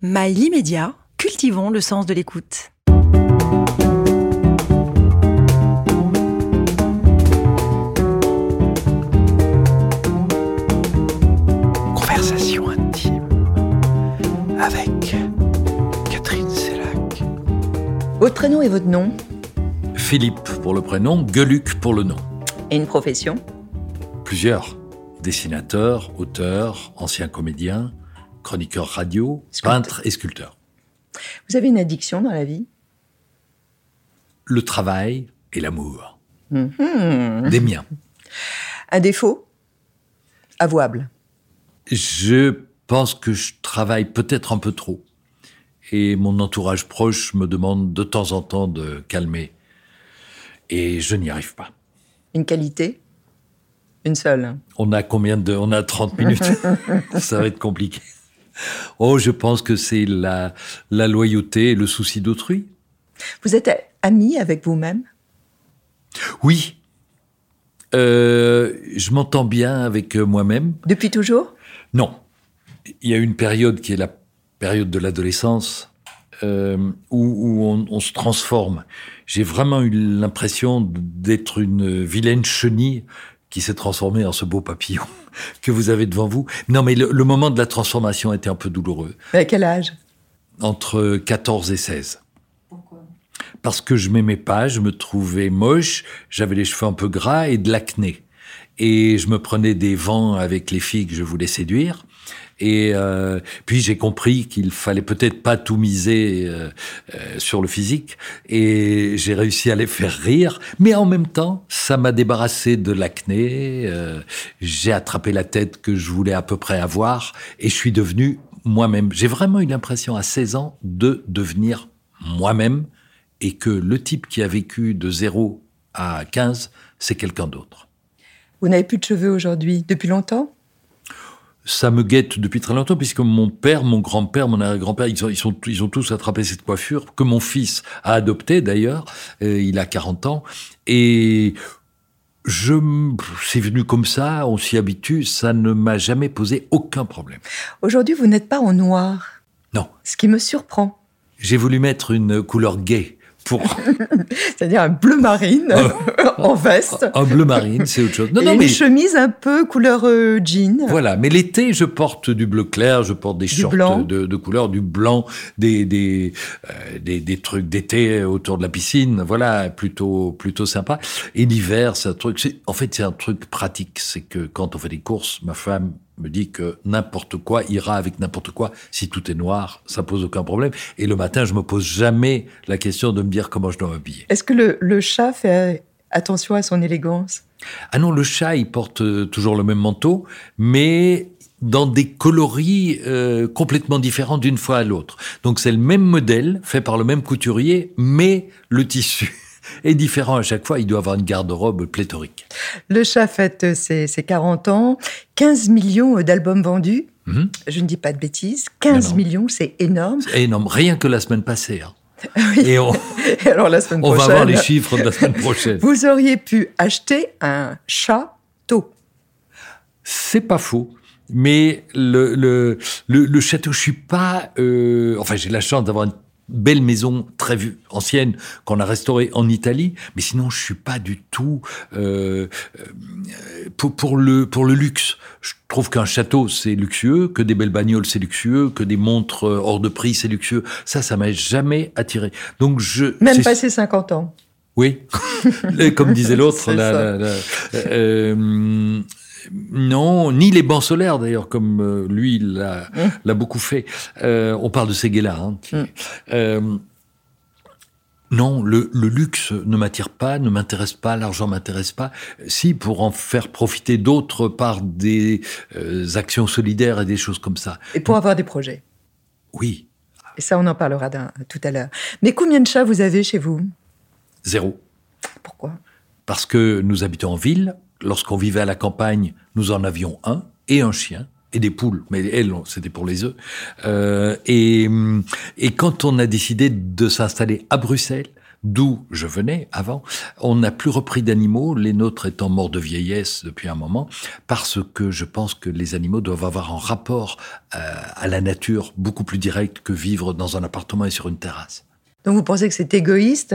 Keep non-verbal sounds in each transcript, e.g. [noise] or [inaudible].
Mail immédiat, cultivons le sens de l'écoute. Conversation intime avec Catherine Sellac. Votre prénom et votre nom Philippe pour le prénom, Gueluc pour le nom. Et une profession Plusieurs. Dessinateur, auteur, ancien comédien, chroniqueur radio, Sculpteur. peintre et sculpteur. Vous avez une addiction dans la vie? Le travail et l'amour. Mhm. Des miens. Un défaut? Avouable. Je pense que je travaille peut-être un peu trop. Et mon entourage proche me demande de temps en temps de calmer. Et je n'y arrive pas. Une qualité? Une seule. On a combien de... On a 30 minutes. [laughs] Ça va être compliqué. [laughs] Oh, je pense que c'est la, la loyauté et le souci d'autrui. Vous êtes ami avec vous-même? Oui. Euh, je m'entends bien avec euh, moi-même. Depuis toujours? Non. Il y a une période qui est la période de l'adolescence euh, où, où on, on se transforme. J'ai vraiment eu l'impression d'être une vilaine chenille qui s'est transformée en ce beau papillon [laughs] que vous avez devant vous. Non, mais le, le moment de la transformation était un peu douloureux. À quel âge? Entre 14 et 16. Parce que je m'aimais pas, je me trouvais moche, j'avais les cheveux un peu gras et de l'acné. Et je me prenais des vents avec les filles que je voulais séduire. Et euh, puis j'ai compris qu'il fallait peut-être pas tout miser euh, euh, sur le physique. Et j'ai réussi à les faire rire. Mais en même temps, ça m'a débarrassé de l'acné. euh, j'ai attrapé la tête que je voulais à peu près avoir. Et je suis devenu moi-même. J'ai vraiment eu l'impression à 16 ans de devenir moi-même et que le type qui a vécu de 0 à 15, c'est quelqu'un d'autre. Vous n'avez plus de cheveux aujourd'hui Depuis longtemps? Ça me guette depuis très longtemps, puisque mon père, mon grand-père, mon arrière-grand-père, ils, ont- ils, sont, ils ont tous attrapé cette coiffure, que mon fils a adopté d'ailleurs, Euh, il a 40 ans, et je, c'est venu comme ça, on s'y habitue, ça ne m'a jamais posé aucun problème. Aujourd'hui, vous n'êtes pas en noir. Non, Ce qui me surprend. j'ai voulu mettre une couleur gay pour [laughs] C'est-à-dire un bleu marine [laughs] en veste. un bleu marine, c'est autre chose. Non, et non, une mais chemise un peu couleur euh, jean. Voilà, mais l'été, je porte du bleu clair, je porte des Du shorts blanc. de, de couleur, du blanc, des des, euh, des des trucs d'été autour de la piscine, voilà, plutôt plutôt sympa. Et l'hiver, c'est un truc, en fait, c'est un truc pratique, c'est que quand on fait des courses, ma femme me dit que n'importe quoi ira avec n'importe quoi. Si tout est noir, ça pose aucun problème. Et le matin, je me pose jamais la question de me dire comment je dois m'habiller. Est-ce que le, le chat fait attention à son élégance? Ah non, le chat, il porte euh, toujours le même manteau, mais dans des coloris euh, complètement différents d'une fois à l'autre. Donc c'est le même modèle, fait par le même couturier, mais le tissu [laughs] est différent à chaque fois. Il doit avoir une garde-robe pléthorique. Le chat fête ses, ses 40 ans, 15 millions d'albums vendus. Mhm. Je ne dis pas de bêtises. 15 Non, non. millions, c'est énorme. C'est énorme, rien que la semaine passée. hein. [laughs] Et on, [laughs] Et alors la semaine on va voir les chiffres de la semaine prochaine. [laughs] vous auriez pu acheter un château. C'est pas faux. Mais le, le, le, le château, je suis pas. euh, enfin, j'ai la chance d'avoir une belle maison très vue, ancienne qu'on a restaurée en Italie. Mais sinon, je suis pas du tout euh, euh, pour, pour le pour le luxe. Je trouve qu'un château c'est luxueux, que des belles bagnoles c'est luxueux, que des montres euh, hors de prix c'est luxueux. Ça, ça m'a jamais attiré. Donc je Même passé 50 ans. oui, [laughs] comme disait l'autre, C'est la- ça. la- la- euh, non, ni les bancs solaires d'ailleurs, comme euh, lui l'a Mmh. l'a beaucoup fait. Euh, on parle de Séguéla. Hein, qui- Mm. euh, non, le, le luxe ne m'attire pas, ne m'intéresse pas, l'argent m'intéresse pas. Si, pour en faire profiter d'autres par des euh, actions solidaires et des choses comme ça. Et pour avoir des projets. Oui, Et ça, on en parlera tout à l'heure. Mais combien de chats vous avez chez vous? Zéro. Pourquoi? Parce que nous habitons en ville. Lorsqu'on vivait à la campagne, nous en avions un et un chien et des poules, mais elles, c'était pour les œufs. Euh, et, hum, et quand on a décidé de s'installer à Bruxelles, d'où je venais avant, on n'a plus repris d'animaux, les nôtres étant morts de vieillesse depuis un moment, parce que je pense que les animaux doivent avoir un rapport euh, à la nature beaucoup plus direct que vivre dans un appartement et sur une terrasse. Donc vous pensez que c'est égoïste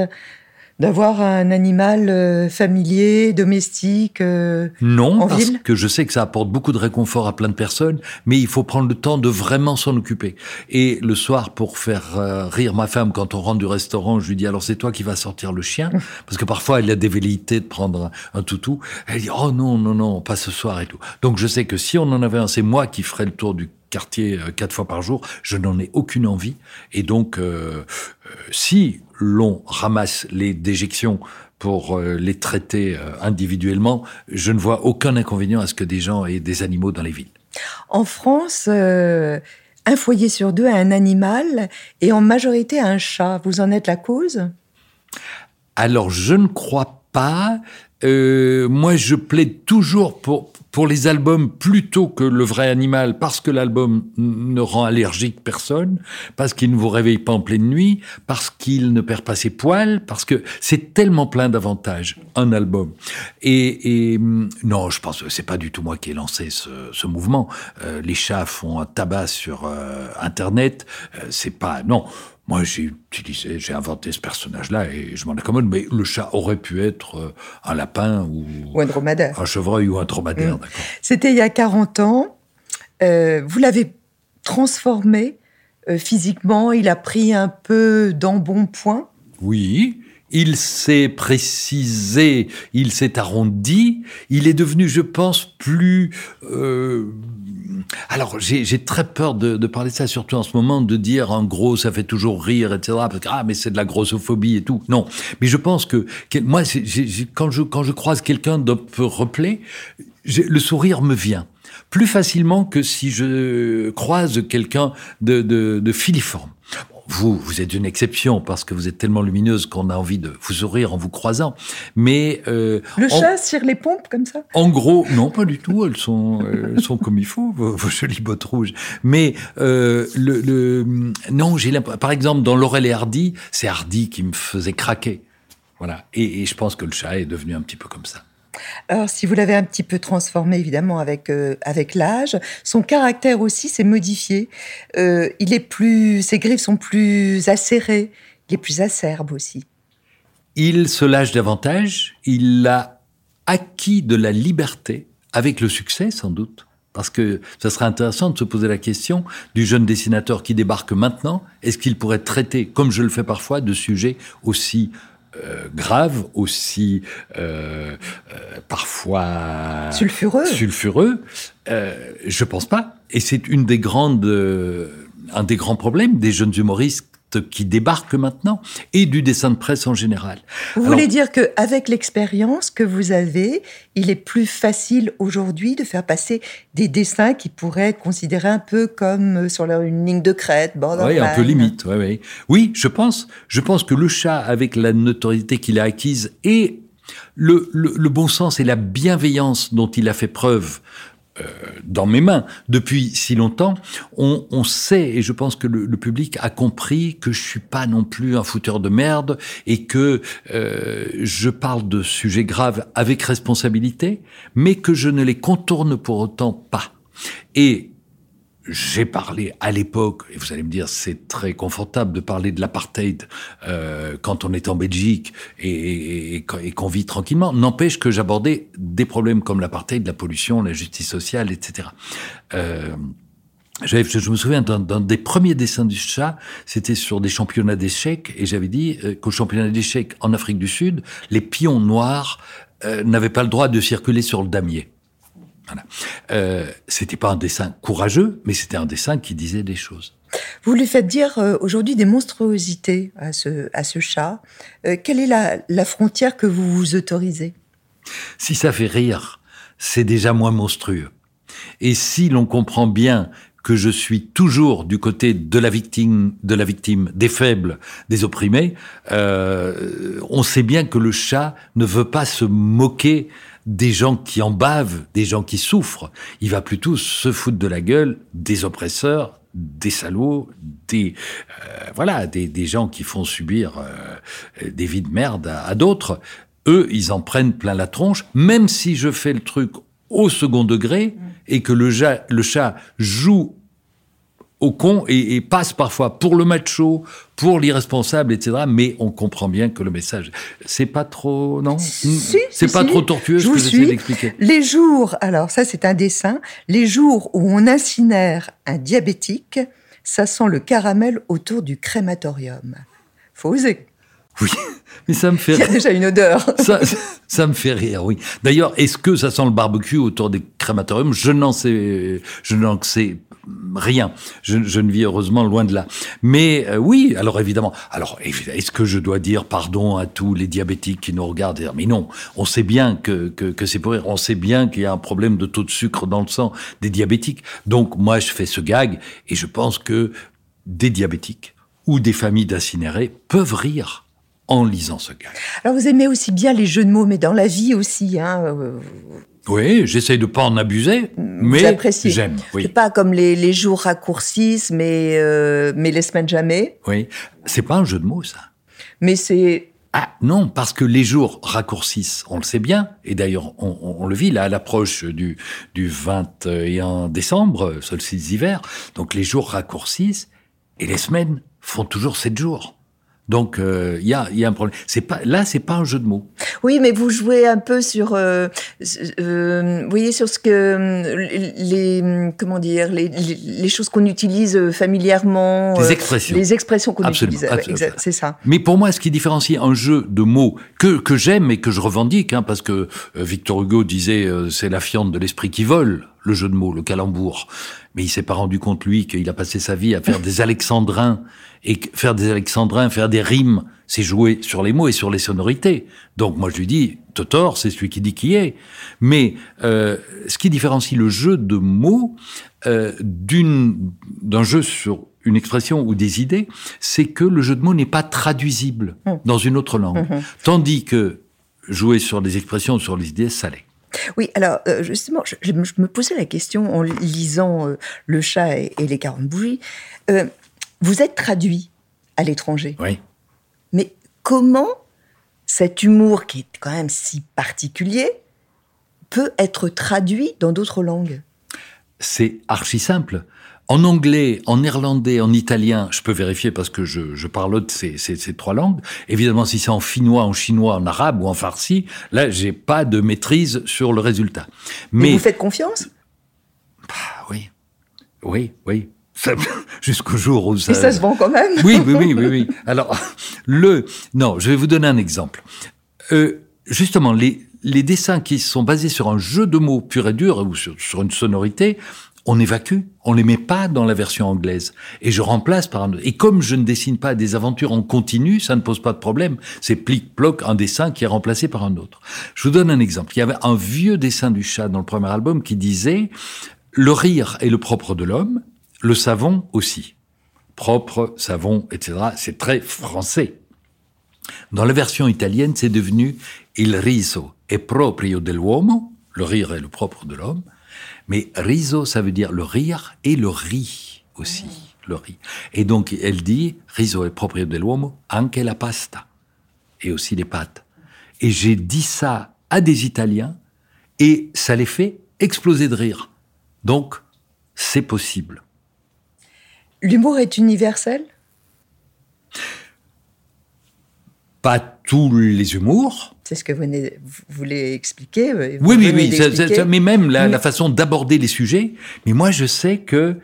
d'avoir un animal euh, familier, domestique euh, Non, parce que je sais que ça apporte beaucoup de réconfort à plein de personnes, mais il faut prendre le temps de vraiment s'en occuper. Et le soir, pour faire euh, rire ma femme, quand on rentre du restaurant, je lui dis alors c'est toi qui vas sortir le chien, [laughs] parce que parfois elle a des velléités de prendre un, un, toutou. Elle dit oh non non non pas ce soir et tout. Donc je sais que si on en avait un, c'est moi qui ferais le tour du quartier quatre fois par jour. Je n'en ai aucune envie. Et donc, euh, si l'on ramasse les déjections pour euh, les traiter euh, individuellement, je ne vois aucun inconvénient à ce que des gens aient des animaux dans les villes. En France, euh, un foyer sur deux a un animal et en majorité un chat. Vous en êtes la cause? Alors, je ne crois pas. moi, je plaide toujours pour, pour les albums plutôt que le vrai animal, parce que l'album ne rend allergique personne, parce qu'il ne vous réveille pas en pleine nuit, parce qu'il ne perd pas ses poils, parce que c'est tellement plein d'avantages, un album. Et, et, non, je pense que c'est pas du tout moi qui ai lancé ce, ce mouvement. Euh, les chats font un tabac sur euh, Internet. Euh, c'est pas non. Moi, j'ai utilisé, j'ai inventé ce personnage-là et je m'en accommode. Mais le chat aurait pu être euh, un lapin ou, ou un dromadaire, un chevreuil ou un dromadaire. Mmh. C'était il y a 40 ans. Euh, vous l'avez transformé euh, physiquement. Il a pris un peu d'embonpoint. Oui. Il s'est précisé, il s'est arrondi, il est devenu, je pense, plus euh, alors, j'ai très peur de, de, parler de ça, surtout en ce moment, de dire en gros, ça fait toujours rire, etc. Parce que, ah, mais c'est de la grossophobie et tout. Non. Mais je pense que, moi, quand, je, quand je croise quelqu'un d'un peu replay, le sourire me vient plus facilement que si je croise quelqu'un de, de, de filiforme vous, vous êtes une exception parce que vous êtes tellement lumineuse qu'on a envie de vous sourire en vous croisant. Mais euh, le chat tire les pompes comme ça? En gros, non, pas du tout. Elles sont, elles sont comme il faut, vos, vos, jolies bottes rouges. Mais euh, le, le, non, j'ai par exemple dans Laurel et Hardy, c'est Hardy qui me faisait craquer. Voilà. Et, et je pense que le chat est devenu un petit peu comme ça. Alors, si vous l'avez un petit peu transformé, évidemment, avec, euh, avec l'âge, son caractère aussi s'est modifié. Euh, il est plus, ses griffes sont plus acérées, il est plus acerbe aussi. Il se lâche davantage, il a acquis de la liberté, avec le succès sans doute. Parce que ça serait intéressant de se poser la question du jeune dessinateur qui débarque maintenant, est-ce qu'il pourrait traiter, comme je le fais parfois, de sujets aussi euh, grave, aussi euh, euh, parfois sulfureux. Sulfureux, euh, je pense pas. Et c'est une des grandes, un des grands problèmes des jeunes humoristes qui débarquent maintenant et du dessin de presse en général. Vous Alors, voulez dire que avec l'expérience que vous avez, il est plus facile aujourd'hui de faire passer des dessins qui pourraient être considérés un peu comme sur une ligne de crête, Oui, un peu limite. Oui, oui. oui, je pense. Je pense que le chat, avec la notoriété qu'il a acquise et le, le, le, bon sens et la bienveillance dont il a fait preuve euh, dans mes mains depuis si longtemps, on, on, sait, et je pense que le, le, public a compris que je suis pas non plus un fouteur de merde et que euh, je parle de sujets graves avec responsabilité, mais que je ne les contourne pour autant pas. Et j'ai parlé à l'époque, et vous allez me dire c'est très confortable de parler de l'apartheid euh, quand on est en Belgique et, et, et, qu'on vit tranquillement. N'empêche que j'abordais des problèmes comme l'apartheid, la pollution, la justice sociale, etc. Euh, je me souviens d'un des premiers dessins du chat, c'était sur des championnats d'échecs, et j'avais dit euh, qu'au championnat d'échecs en Afrique du Sud, les pions noirs euh, n'avaient pas le droit de circuler sur le damier. Voilà. Euh, c'était pas un dessin courageux, mais c'était un dessin qui disait des choses. Vous lui faites dire euh, aujourd'hui des monstruosités à ce, à ce chat. Euh, quelle est la, la, frontière que vous vous autorisez? Si ça fait rire, c'est déjà moins monstrueux. Et si l'on comprend bien que je suis toujours du côté de la victime, de la victime, des faibles, des opprimés, euh, on sait bien que le chat ne veut pas se moquer des gens qui en bavent, des gens qui souffrent. Il va plutôt se foutre de la gueule des oppresseurs, des salauds, des euh, voilà, des, gens qui font subir euh, des vies de merde à, d'autres. Eux, ils en prennent plein la tronche, même si je fais le truc au second degré et que le chat joue au con et, passe parfois pour le macho, pour l'irresponsable, etc. Mais on comprend bien que le message, c'est pas trop, non? C'est pas trop tortueux ce que j'essaie d'expliquer. Les jours, alors ça c'est un dessin, les jours où on incinère un diabétique, ça sent le caramel autour du crématorium. Faut oser. Oui, mais ça me fait. Il y a déjà une odeur. Ça, ça me fait rire, oui. D'ailleurs, est-ce que ça sent le barbecue autour des crématoriums? Je n'en sais, je n'en sais rien. Je, ne vis heureusement loin de là. Mais euh, oui, alors évidemment. Alors, est-ce que je dois dire pardon à tous les diabétiques qui nous regardent Mais non, on sait bien que, que, c'est pour rire. On sait bien qu'il y a un problème de taux de sucre dans le sang des diabétiques. Donc, moi, je fais ce gag et je pense que des diabétiques ou des familles d'incinérés peuvent rire en lisant ce gag. Alors vous aimez aussi bien les jeux de mots, mais dans la vie aussi. Hein, euh, oui, j'essaye de pas en abuser, mais j'aime. Oui. C'est pas comme les, jours raccourcissent, mais euh, mais les semaines jamais. Oui, c'est pas un jeu de mots ça. Mais c'est ah non, parce que les jours raccourcissent, on le sait bien, et d'ailleurs on, le vit là à l'approche du, du 21 décembre, solstice d'hiver, donc les jours raccourcissent et les semaines font toujours 7 jours. Donc il euh, y, a, y, a, un problème. C'est pas là, c'est pas un jeu de mots. Oui, mais vous jouez un peu sur, euh, euh, vous voyez, sur ce que les comment dire, les, les, choses qu'on utilise familièrement. Les expressions. Les expressions qu'on utilise. C'est ça. Mais pour moi, ce qui différencie un jeu de mots que que j'aime et que je revendique, hein, parce que Victor Hugo disait c'est la fiente de l'esprit qui vole le jeu de mots, le calembour. Mais il s'est pas rendu compte, lui, qu'il a passé sa vie à faire des alexandrins. Et faire des alexandrins, faire des rimes, c'est jouer sur les mots et sur les sonorités. Donc moi je lui dis, Totor, c'est celui qui dit qui est. Mais euh, ce qui différencie le jeu de mots euh, d'un jeu sur une expression ou des idées, c'est que le jeu de mots n'est pas traduisible mmh. dans une autre langue. Mmh. Tandis que jouer sur des expressions, sur les idées, ça l'est. Oui, alors euh, justement, je, me posais la question en lisant euh, Le chat et, les 40 bougies. Euh, vous êtes traduit à l'étranger. Oui. Mais comment cet humour, qui est quand même si particulier, peut être traduit dans d'autres langues? C'est archi simple. En anglais, en néerlandais, en italien, je peux vérifier parce que je, je parle de ces, ces, ces, trois langues. Évidemment, si c'est en finnois, en chinois, en arabe ou en farsi, là, j'ai pas de maîtrise sur le résultat. Mais, vous faites confiance? Bah, Oui, oui, oui. [laughs] Jusqu'au jour où ça. Et ça se vend quand même. Oui, oui, oui, oui, oui. [laughs] Alors, le. Non, je vais vous donner un exemple. Euh, justement, les, les dessins qui sont basés sur un jeu de mots pur et dur ou sur, sur une sonorité on évacue, on les met pas dans la version anglaise. Et je remplace par un... Et comme je ne dessine pas des aventures en continu, ça ne pose pas de problème. C'est plic-ploc, un dessin qui est remplacé par un autre. Je vous donne un exemple. Il y avait un vieux dessin du chat dans le premier album qui disait « Le rire est le propre de l'homme, le savon aussi. Propre, savon, etc. » C'est très français. Dans la version italienne, c'est devenu « Il riso è proprio dell'uomo », le rire est le propre de l'homme, mais riso, ça veut dire le rire et le riz aussi. Le riz. Et donc, elle dit, riso è proprio dell'uomo, anche la pasta. Et aussi les pâtes. Et j'ai dit ça à des Italiens et ça les fait exploser de rire. Donc, c'est possible. L'humour est universel? Pas tous les humours, c'est ce que vous voulez expliquer. Euh, oui, oui, oui. mais même la, façon d'aborder les sujets. Mais moi, je sais que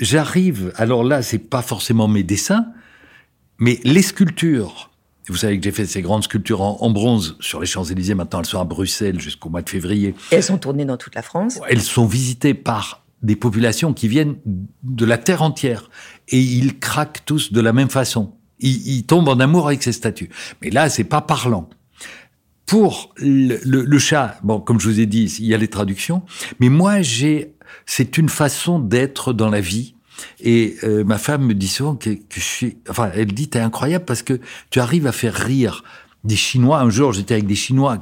j'arrive. Alors là, c'est pas forcément mes dessins, mais les sculptures. Vous savez que j'ai fait ces grandes sculptures en, bronze sur les Champs-Élysées. Maintenant, elles sont à Bruxelles jusqu'au mois de février. Et elles sont tournées dans toute la France. Elles sont visitées par des populations qui viennent de la terre entière. Et ils craquent tous de la même façon. Ils, ils tombent en amour avec ces statues. Mais là, c'est pas parlant. Pour le, chat, bon, comme je vous ai dit, il y a les traductions, mais moi, j'ai, c'est une façon d'être dans la vie. Et euh, ma femme me dit souvent que, je suis, enfin, elle dit, t'es incroyable parce que tu arrives à faire rire des Chinois. Un jour, j'étais avec des Chinois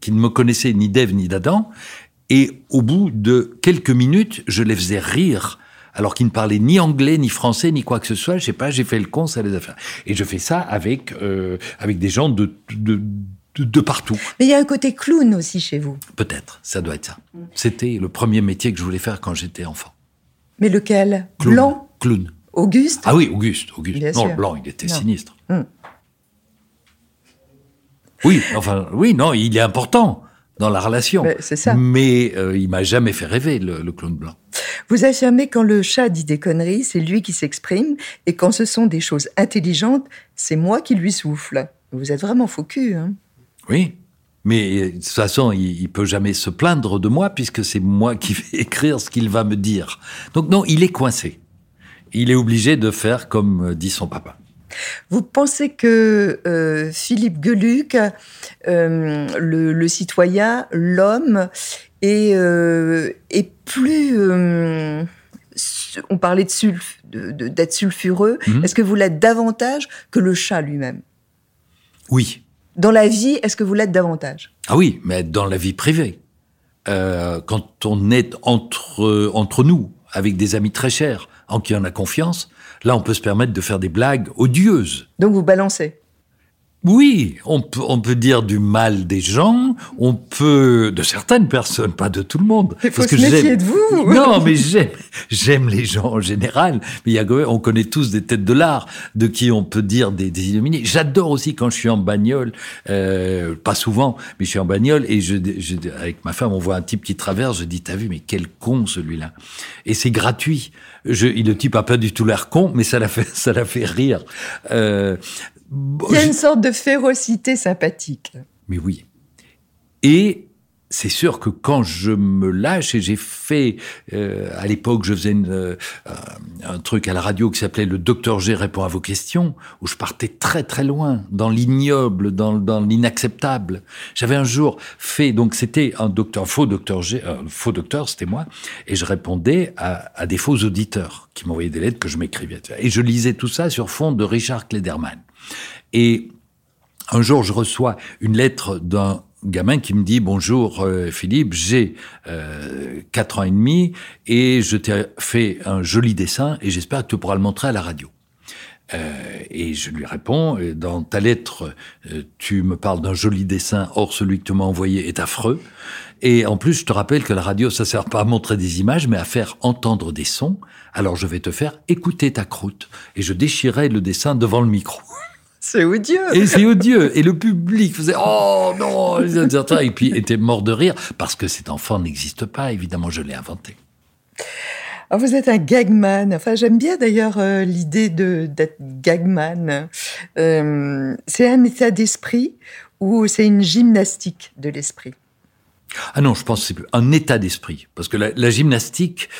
qui ne me connaissaient ni d'Ève ni d'Adam, et au bout de quelques minutes, je les faisais rire alors qu'il ne parlait ni anglais, ni français, ni quoi que ce soit. Je sais pas, j'ai fait le con, ça les a fait. Et je fais ça avec, euh, avec des gens de, de, de, partout. Mais il y a un côté clown aussi chez vous. Peut-être, ça doit être ça. C'était le premier métier que je voulais faire quand j'étais enfant. Mais lequel? Clown. Blanc? Clown. Auguste? Ah oui, Auguste. Auguste. Bien non, sûr. Blanc, il était Non. sinistre. Hum. Oui, enfin, oui, non, il est important dans la relation. Mais c'est ça. Mais euh, il m'a jamais fait rêver, le, le clown blanc. Vous affirmez quand le chat dit des conneries, c'est lui qui s'exprime, et quand ce sont des choses intelligentes, c'est moi qui lui souffle. Vous êtes vraiment faux cul, hein Oui. Mais euh, de toute façon, il, il peut jamais se plaindre de moi puisque c'est moi qui [laughs] vais écrire ce qu'il va me dire. Donc non, il est coincé. Il est obligé de faire comme euh, dit son papa. Vous pensez que euh, Philippe Geluc, euh, le, le citoyen, l'homme, est, euh, est plus... on parlait de sulf, de- de- d'être sulfureux. Mhm. Est-ce que vous l'êtes davantage que le chat lui-même? Oui. Dans la vie, est-ce que vous l'êtes davantage? Ah oui, mais dans la vie privée. Euh, quand on est entre, entre nous, avec des amis très chers, en qui on a confiance, là, on peut se permettre de faire des blagues odieuses. Donc vous balancez? Oui, on peut, on peut dire du mal des gens, on peut de certaines personnes, pas de tout le monde. Il faut Parce se que méfier de vous. Non, mais j'aime, j'aime les gens en général. Mais il y a, on connaît tous des têtes de l'art de qui on peut dire des, des illuminés. J'adore aussi quand je suis en bagnole, euh, pas souvent, mais je suis en bagnole et je, je- avec ma femme, on voit un type qui traverse. Je dis, t'as vu, mais quel con celui-là. Et c'est gratuit. Je, le type a pas du tout l'air con, mais ça l'a fait, [laughs] ça l'a fait rire. Euh, Il y a une sorte de férocité sympathique. mais oui. Et c'est sûr que quand je me lâche, et j'ai fait, euh, à l'époque, je faisais euh, un truc à la radio qui s'appelait Le Docteur G répond à vos questions, où je partais très très loin, dans l'ignoble, dans, l'inacceptable. J'avais un jour fait, donc c'était un docteur, faux docteur G, un faux docteur, c'était moi, et je répondais à, à des faux auditeurs qui m'envoyaient des lettres que je m'écrivais. Et je lisais tout ça sur fond de Richard Klederman. Et un jour, je reçois une lettre d'un gamin qui me dit bonjour euh, Philippe, j'ai euh, quatre ans et demi et je t'ai fait un joli dessin et j'espère que tu pourras le montrer à la radio. Euh, et je lui réponds, euh, dans ta lettre, euh, tu me parles d'un joli dessin, or celui que tu m'as envoyé est affreux. Et en plus, je te rappelle que la radio, ça sert pas à montrer des images, mais à faire entendre des sons. Alors je vais te faire écouter ta croûte. Et je déchirais le dessin devant le micro. [laughs] C'est odieux. Et c'est odieux. Et le public faisait Oh non Et puis était mort de rire parce que cet enfant n'existe pas. Évidemment, je l'ai inventé. Alors, vous êtes un gagman. Enfin, j'aime bien d'ailleurs euh, l'idée de d'être gagman. Euh, c'est un état d'esprit ou c'est une gymnastique de l'esprit? Ah non, je pense que c'est un état d'esprit. Parce que la, la gymnastique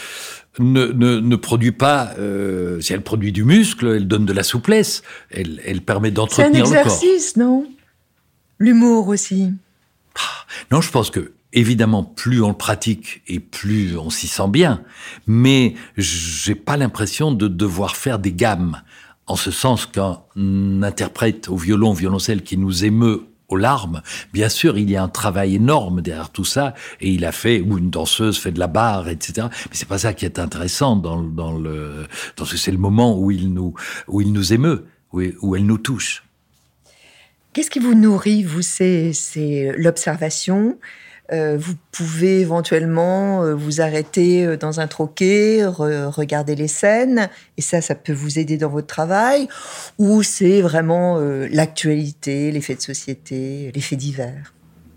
ne, ne, ne produit pas, euh, si elle produit du muscle, elle donne de la souplesse, elle, elle permet C'est un d'entretenir le corps. exercice, non? L'humour aussi. Non, je pense que évidemment, plus on le pratique et plus on s'y sent bien. Mais j'ai pas l'impression de devoir faire des gammes, en ce sens qu'un interprète au violon, violoncelle qui nous émeut aux larmes, bien sûr, il y a un travail énorme derrière tout ça, et il a fait, ou une danseuse fait de la barre, etc. Mais c'est pas ça qui est intéressant dans, le- dans ce, c'est le moment où il nous, où il nous émeut, où, où elle nous touche. Qu'est-ce qui vous nourrit, vous c'est l'observation? Euh, vous pouvez éventuellement euh, vous arrêter euh, dans un troquet, re- regarder les scènes, et ça, ça peut vous aider dans votre travail. Ou c'est vraiment l'actualité, les faits de société, les faits divers.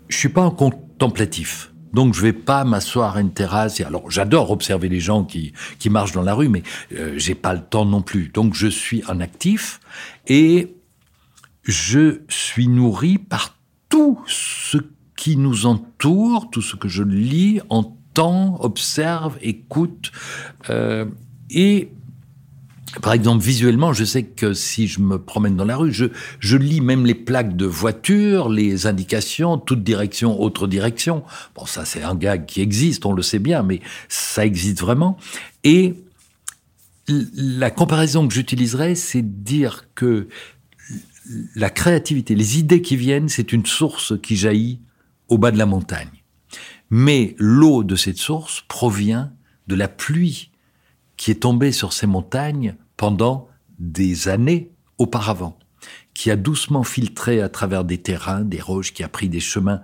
je suis pas un contemplatif. Donc je vais pas m'asseoir à une terrasse. Alors j'adore observer les gens qui qui marchent dans la rue, mais j'ai pas le temps non plus. Donc je suis un actif et je suis nourri par tout ce qui nous entoure, tout ce que je lis, entends, observe, écoute. Euh, et par exemple, visuellement, je sais que si je me promène dans la rue, je, je lis même les plaques de voiture, les indications, toute direction, autre direction. Bon, ça, c'est un gag qui existe, on le sait bien, mais ça existe vraiment. Et la comparaison que j'utiliserais, c'est de dire que la créativité, les idées qui viennent, c'est une source qui jaillit au bas de la montagne. Mais l'eau de cette source provient de la pluie qui est tombé sur ces montagnes pendant des années auparavant, qui a doucement filtré à travers des terrains, des roches, qui a pris des chemins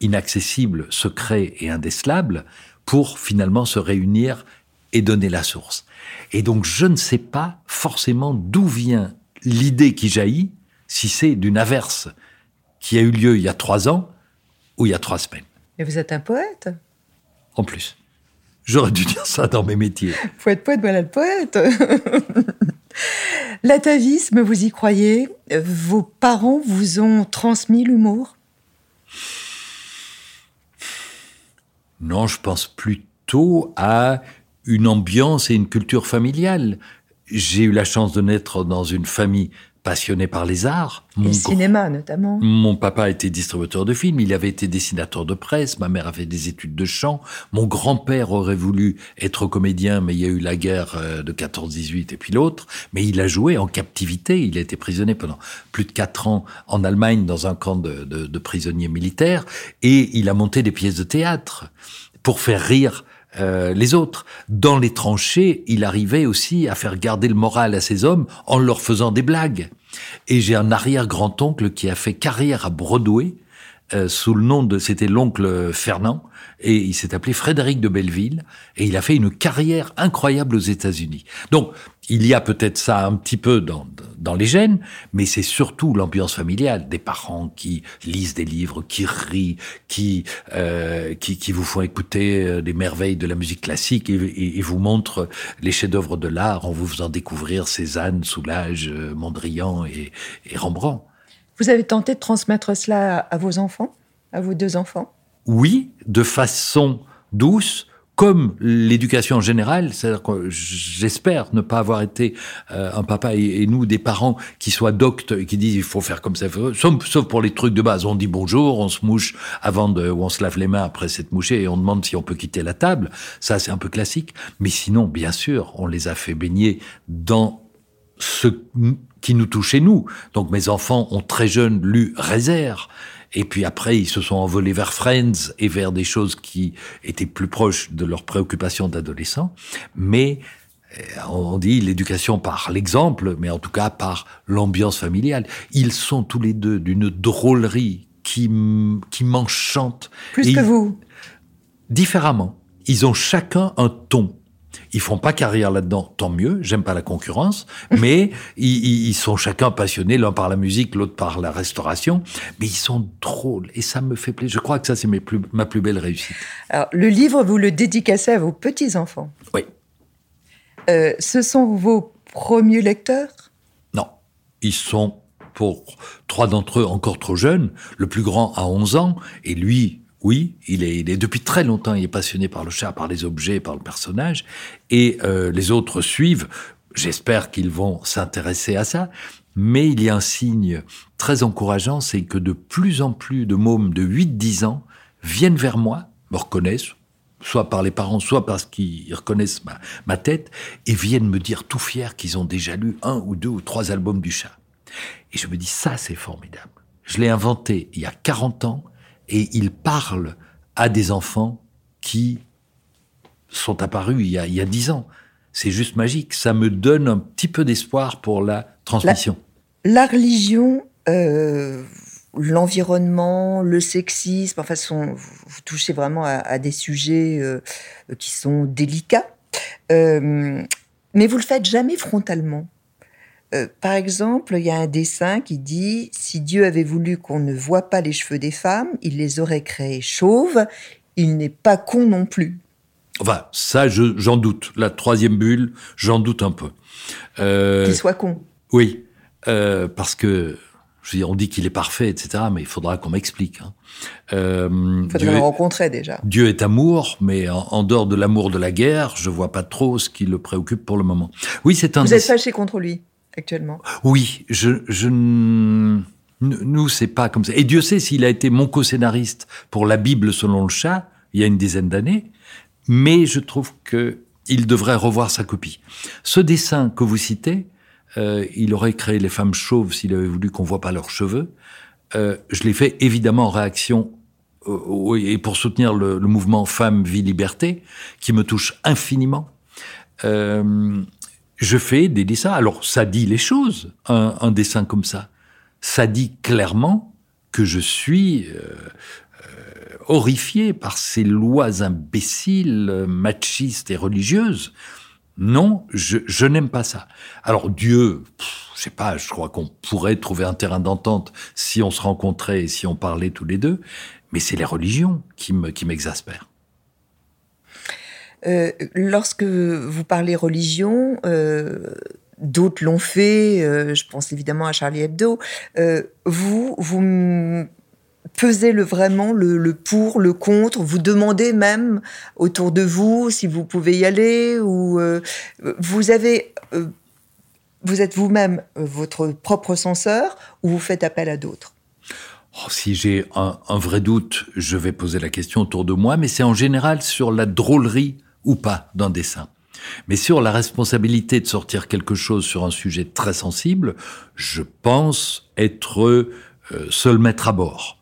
inaccessibles, secrets et indécelables, pour finalement se réunir et donner la source. Et donc je ne sais pas forcément d'où vient l'idée qui jaillit, si c'est d'une averse qui a eu lieu il y a trois ans ou il y a trois semaines. Et vous êtes un poète En plus. J'aurais dû dire ça dans mes métiers. Poète, poète, voilà le poète. [laughs] L'atavisme, vous y croyez? Vos parents vous ont transmis l'humour? Non, je pense plutôt à une ambiance et une culture familiale. J'ai eu la chance de naître dans une famille passionné par les arts. le cinéma notamment. Mon papa était distributeur de films, il avait été dessinateur de presse, ma mère avait des études de chant, mon grand-père aurait voulu être comédien, mais il y a eu la guerre euh, de 14-18 et puis l'autre, mais il a joué en captivité, il a été prisonnier pendant plus de quatre ans en Allemagne dans un camp de, de prisonniers militaires, et il a monté des pièces de théâtre pour faire rire euh, les autres. Dans les tranchées, il arrivait aussi à faire garder le moral à ses hommes en leur faisant des blagues. Et j'ai un arrière-grand-oncle qui a fait carrière à Broadway euh, sous le nom de, c'était l'oncle Fernand, et il s'est appelé Frédéric de Belleville, et il a fait une carrière incroyable aux États-Unis. Donc, il y a peut-être ça un petit peu dans, dans les gènes, mais c'est surtout l'ambiance familiale, des parents qui lisent des livres, qui rient, qui, euh, qui, qui, vous font écouter euh, des merveilles de la musique classique et, et, vous montrent les chefs-d'œuvre de l'art en vous faisant découvrir Cézanne, Soulage, Mondrian et, et Rembrandt. Vous avez tenté de transmettre cela à vos enfants, à vos deux enfants? Oui, de façon douce, comme l'éducation générale, c'est-à-dire que j'espère ne pas avoir été euh, un papa et, nous des parents qui soient doctes et qui disent il faut faire comme ça, sauf, sauf, pour les trucs de base. On dit bonjour, on se mouche avant de, ou on se lave les mains après s'être mouché et on demande si on peut quitter la table. Ça, c'est un peu classique. Mais sinon, bien sûr, on les a fait baigner dans ce qui nous touchait nous. Donc mes enfants ont très jeunes lu Réserve. Et puis après, ils se sont envolés vers Friends et vers des choses qui étaient plus proches de leurs préoccupations d'adolescents. Mais euh, on dit l'éducation par l'exemple, mais en tout cas par l'ambiance familiale. Ils sont tous les deux d'une drôlerie qui, qui m'enchante. Plus que vous Différemment. Ils ont chacun un ton. Ils font pas carrière là-dedans, tant mieux. J'aime pas la concurrence, [laughs] mais ils, sont chacun passionnés, l'un par la musique, l'autre par la restauration. Mais ils sont drôles et ça me fait plaisir. Je crois que ça c'est ma plus belle réussite. Alors le livre, vous le dédicacez à vos petits enfants. Oui. Euh, ce sont vos premiers lecteurs? Non, ils sont pour trois d'entre eux encore trop jeunes. Le plus grand a 11 ans et lui oui, il est, depuis très longtemps, il est passionné par le chat, par les objets, par le personnage, et euh, les autres suivent. J'espère qu'ils vont s'intéresser à ça. Mais il y a un signe très encourageant, c'est que de plus en plus de mômes de 8-10 ans viennent vers moi, me reconnaissent, soit par les parents, soit parce qu'ils reconnaissent ma, ma, tête, et viennent me dire tout fiers qu'ils ont déjà lu un ou deux ou trois albums du chat. Et je me dis, ça c'est formidable. Je l'ai inventé il y a 40 ans, et il parle à des enfants qui sont apparus il y a, dix ans. C'est juste magique. Ça me donne un petit peu d'espoir pour la transmission. La, religion, euh, l'environnement, le sexisme, enfin, vous touchez vraiment à, des sujets euh, qui sont délicats. Euh, mais vous le faites jamais frontalement. Euh, par exemple, il y a un dessin qui dit Si Dieu avait voulu qu'on ne voit pas les cheveux des femmes, il les aurait créés chauves. Il n'est pas con non plus. Enfin, ça, j'en doute. La troisième bulle, j'en doute un peu. Euh, qu'il soit con. Oui, euh, parce que je veux on dit qu'il est parfait, etc. Mais il faudra qu'on m'explique. Hein. il faudra le rencontrer déjà. Dieu est amour, mais en, dehors de l'amour de la guerre, je vois pas trop ce qui le préoccupe pour le moment. Oui, c'est un. Vous êtes fâché contre lui actuellement Oui, je, je nous, c'est pas comme ça. Et Dieu sait s'il a été mon co-scénariste pour la Bible selon le chat, il y a une dizaine d'années, mais je trouve que il devrait revoir sa copie. Ce dessin que vous citez, euh, il aurait créé les femmes chauves s'il avait voulu qu'on voit pas leurs cheveux. Euh, je l'ai fait évidemment en réaction et pour soutenir le, le mouvement Femmes, Vie, Liberté, qui me touche infiniment euh, je fais des dessins. Alors, ça dit les choses, un, dessin comme ça. Ça dit clairement que je suis euh, euh, horrifié par ces lois imbéciles, machistes et religieuses. Non, je, n'aime pas ça. Alors Dieu, je sais pas, je crois qu'on pourrait trouver un terrain d'entente si on se rencontrait et si on parlait tous les deux, mais c'est les religions qui m'exaspèrent. Euh, lorsque vous parlez religion, euh, d'autres l'ont fait, euh, je pense évidemment à Charlie Hebdo, vous, vous pesez le, vraiment le, pour, le contre, vous demandez même autour de vous si vous pouvez y aller, ou vous avez... vous êtes vous-même votre propre censeur ou vous faites appel à d'autres? Oh, si j'ai un, vrai doute, je vais poser la question autour de moi, mais c'est en général sur la drôlerie ou pas d'un dessin. Mais sur la responsabilité de sortir quelque chose sur un sujet très sensible, je pense être euh, seul maître à bord.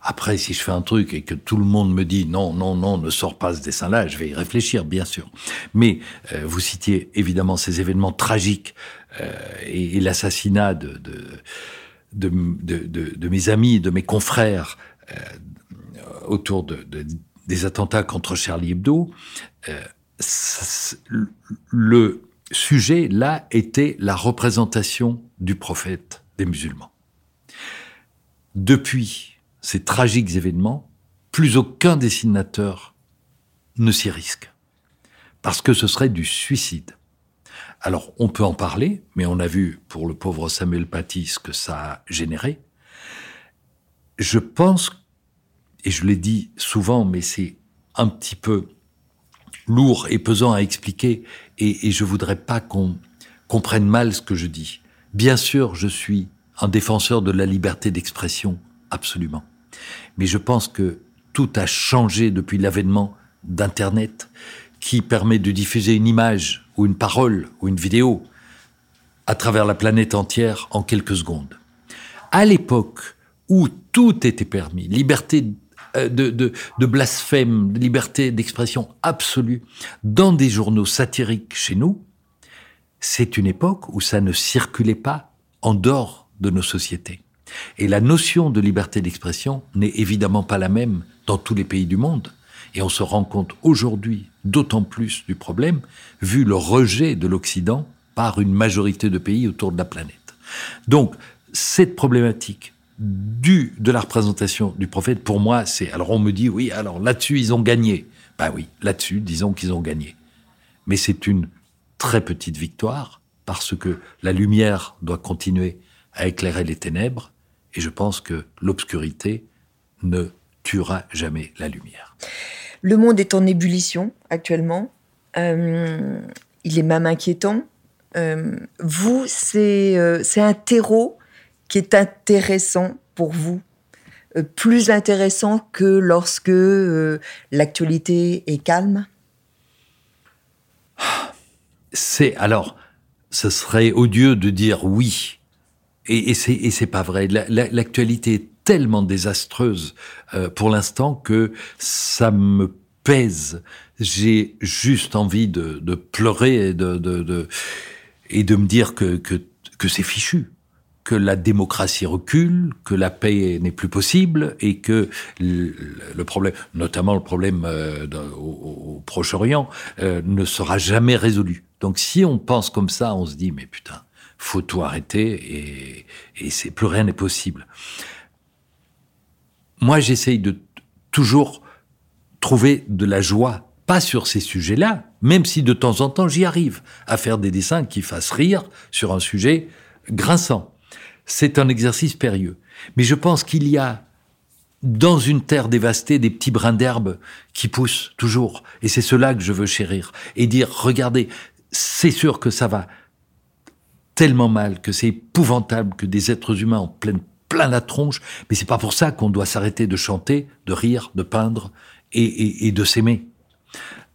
Après, si je fais un truc et que tout le monde me dit non, non, non, ne sors pas ce dessin-là, je vais y réfléchir, bien sûr. Mais euh, vous citiez évidemment ces événements tragiques euh, et, l'assassinat de mes amis, de mes confrères autour de, des attentats contre Charlie Hebdo, le sujet, là, était la représentation du prophète des musulmans. Depuis ces tragiques événements, plus aucun dessinateur ne s'y risque. Parce que ce serait du suicide. Alors, on peut en parler, mais on a vu pour le pauvre Samuel Paty ce que ça a généré. Je pense et je l'ai dit souvent, mais c'est un petit peu lourd et pesant à expliquer, et, je voudrais pas qu'on comprenne mal ce que je dis. Bien sûr, je suis un défenseur de la liberté d'expression, absolument. Mais je pense que tout a changé depuis l'avènement d'Internet, qui permet de diffuser une image ou une parole ou une vidéo à travers la planète entière en quelques secondes. À l'époque où tout était permis, liberté euh, de, de, blasphème, de liberté d'expression absolue dans des journaux satiriques chez nous, c'est une époque où ça ne circulait pas en dehors de nos sociétés. Et la notion de liberté d'expression n'est évidemment pas la même dans tous les pays du monde. Et on se rend compte aujourd'hui d'autant plus du problème, vu le rejet de l'Occident par une majorité de pays autour de la planète. Donc, cette problématique du, de la représentation du prophète, pour moi, c'est. Alors on me dit, oui, alors là-dessus, ils ont gagné. Ben oui, là-dessus, disons qu'ils ont gagné. Mais c'est une très petite victoire, parce que la lumière doit continuer à éclairer les ténèbres, et je pense que l'obscurité ne tuera jamais la lumière. Le monde est en ébullition actuellement. Euh, il est même inquiétant. Euh, vous, euh, c'est un terreau qui est intéressant pour vous euh, plus intéressant que lorsque euh, l'actualité est calme? C'est alors, ce serait odieux de dire oui, et, et c'est pas vrai. L'actualité est tellement désastreuse euh, pour l'instant que ça me pèse. J'ai juste envie de, pleurer et de, et de me dire que, que c'est fichu que la démocratie recule, que la paix n'est plus possible et que le problème, notamment le problème euh, au, Proche-Orient, euh, ne sera jamais résolu. Donc si on pense comme ça, on se dit mais putain, faut tout arrêter et, et c'est plus rien n'est possible. Moi, j'essaye de toujours trouver de la joie, pas sur ces sujets-là, même si de temps en temps j'y arrive à faire des dessins qui fassent rire sur un sujet grinçant c'est un exercice périlleux. Mais je pense qu'il y a dans une terre dévastée des petits brins d'herbe qui poussent toujours. Et c'est cela que je veux chérir. Et dire, regardez, c'est sûr que ça va tellement mal, que c'est épouvantable que des êtres humains en pleine plein la tronche, mais c'est pas pour ça qu'on doit s'arrêter de chanter, de rire, de peindre et, de s'aimer.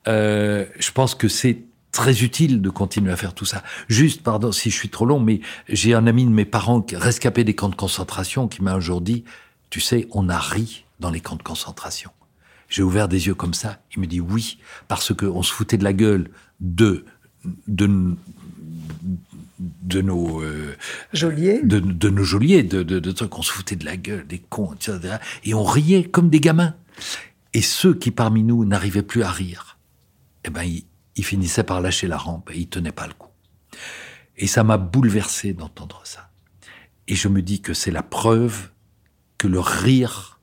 Euh, je pense que c'est très utile de continuer à faire tout ça. Juste, pardon si je suis trop long, mais j'ai un ami de mes parents rescapé des camps de concentration qui m'a un jour dit, tu sais, on a ri dans les camps de concentration. J'ai ouvert des yeux comme ça. Il me dit oui, parce que on se foutait de la gueule de de, de nos euh, geôliers, de, de, nos geôliers, de, de, de trucs, on se foutait de la gueule, des cons, etc. Et on riait comme des gamins. Et ceux qui parmi nous n'arrivaient plus à rire, eh ben, ils, ils finissaient par lâcher la rampe et ils tenaient pas le coup. Et ça m'a bouleversé d'entendre ça. Et je me dis que c'est la preuve que le rire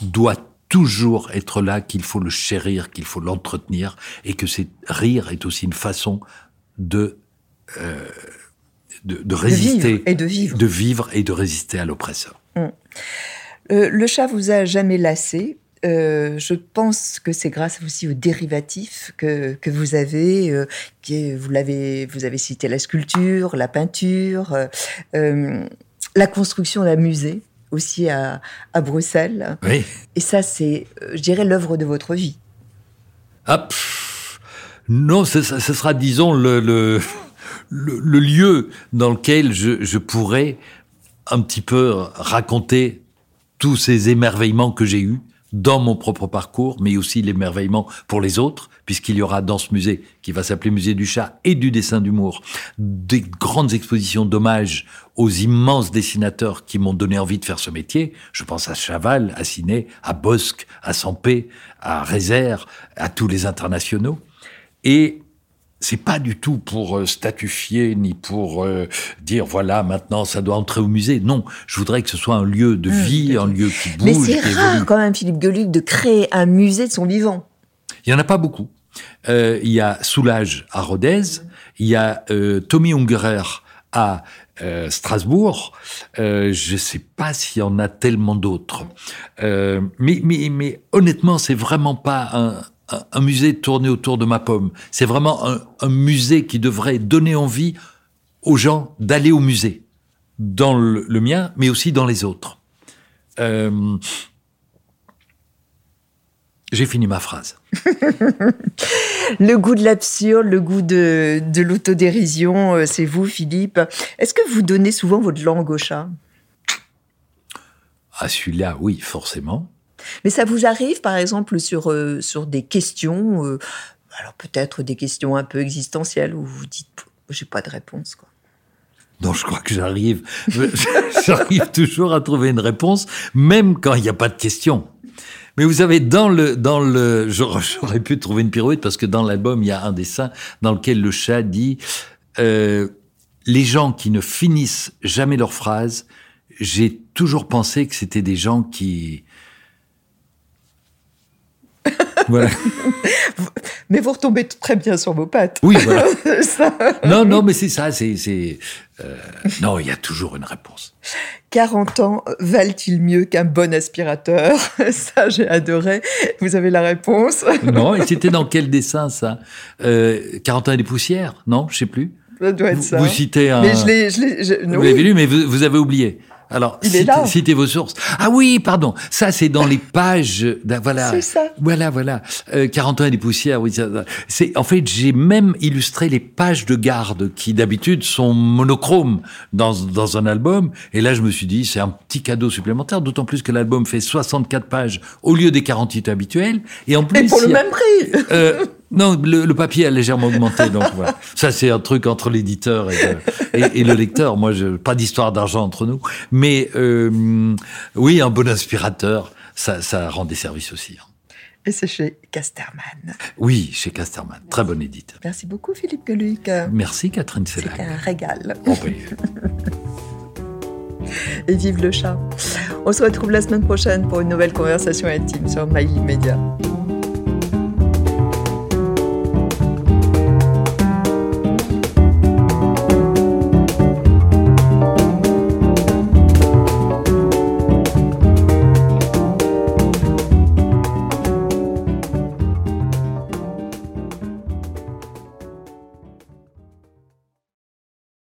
doit toujours être là, qu'il faut le chérir, qu'il faut l'entretenir, et que c'est rire est aussi une façon de euh, de, de, résister et de vivre, de vivre et de résister à l'oppresseur. Hum. Euh, le chat vous a jamais lassé? Euh, je pense que c'est grâce aussi aux dérivatifs que, que vous avez, euh, qui, vous l'avez, vous avez cité la sculpture, la peinture, euh, la construction d'un musée aussi à, à Bruxelles. Oui. Et ça, c'est, je dirais, l'œuvre de votre vie. Ah, pff, non, ce, ce, sera, disons, le, le, le, le lieu dans lequel je, je, pourrais un petit peu raconter tous ces émerveillements que j'ai eus dans mon propre parcours, mais aussi l'émerveillement pour les autres, puisqu'il y aura dans ce musée, qui va s'appeler Musée du chat et du dessin d'humour, des grandes expositions d'hommage aux immenses dessinateurs qui m'ont donné envie de faire ce métier. Je pense à Chaval, à Ciné, à Bosque, à Sampé, à Rézère, à tous les internationaux. Et c'est pas du tout pour euh, statufier ni pour euh, dire voilà maintenant ça doit entrer au musée. Non, je voudrais que ce soit un lieu de vie, mmh, un lieu qui bouge. Mais c'est rare évolue. quand même, Philippe Gueluc, de créer un musée de son vivant. Il y en a pas beaucoup. Euh, il y a Soulage à Rodez, il y a euh, Tommy Ungerer à euh, Strasbourg. je sais pas s'il y en a tellement d'autres. mais, mais, mais honnêtement, c'est vraiment pas un un musée tourné autour de ma pomme. C'est vraiment un, un, musée qui devrait donner envie aux gens d'aller au musée, dans le, le, mien, mais aussi dans les autres. Euh, J'ai fini ma phrase. [laughs] le goût de l'absurde, le goût de, de l'autodérision, euh, c'est vous, Philippe. Est-ce que vous donnez souvent votre langue au chat? À celui-là, oui, forcément. Mais ça vous arrive, par exemple, sur, euh, sur des questions, euh, alors peut-être des questions un peu existentielles, où vous dites, j'ai pas de réponse, quoi. Non, je crois que j'arrive, [laughs] j'arrive toujours à trouver une réponse, même quand il n'y a pas de question. Mais vous savez, dans le, dans le, j'aurais pu trouver une pirouette parce que dans l'album, il y a un dessin dans lequel le chat dit, euh, les gens qui ne finissent jamais leur phrase, j'ai toujours pensé que c'était des gens qui, voilà. [laughs] mais vous retombez très bien sur vos pattes. Oui, voilà. [laughs] non, non, mais c'est ça, c'est... Euh, non, il y a toujours une réponse. 40 ans valent-ils mieux qu'un bon aspirateur? [laughs] Ça, j'ai adoré. Vous avez la réponse? Non, et c'était dans quel dessin, ça? Euh, 40 ans et des poussières? Non, je sais plus. Ça doit être vous, ça. Vous citez un... Mais je l'ai... Je. Vous l'avez lu, mais vous, vous avez oublié. Alors, Il citez, vos sources. Ah oui, pardon. Ça, c'est dans les pages. Voilà. C'est ça. Voilà, voilà. Euh, 40 ans et des poussières. Oui, c'est. En fait, j'ai même illustré les pages de garde qui d'habitude sont monochromes dans dans un album. Et là, je me suis dit, c'est un petit cadeau supplémentaire. D'autant plus que l'album fait 64 pages au lieu des 48 habituels. Et en plus, Et pour le a- même prix euh, [laughs] non, le, le papier a légèrement augmenté, donc voilà. [laughs] Ça, c'est un truc entre l'éditeur et, le- et- et le lecteur. Moi, je, pas d'histoire d'argent entre nous, mais euh, oui, un bon aspirateur, ça, ça rend des services aussi. hein. Et c'est chez Casterman. Oui, chez Casterman, très bon éditeur. Merci beaucoup, Philippe Gueluc. Merci Catherine C'était Sellac. un régal. Ben, [laughs] Et vive le chat. On se retrouve la semaine prochaine pour une nouvelle conversation intime sur Maïli Media.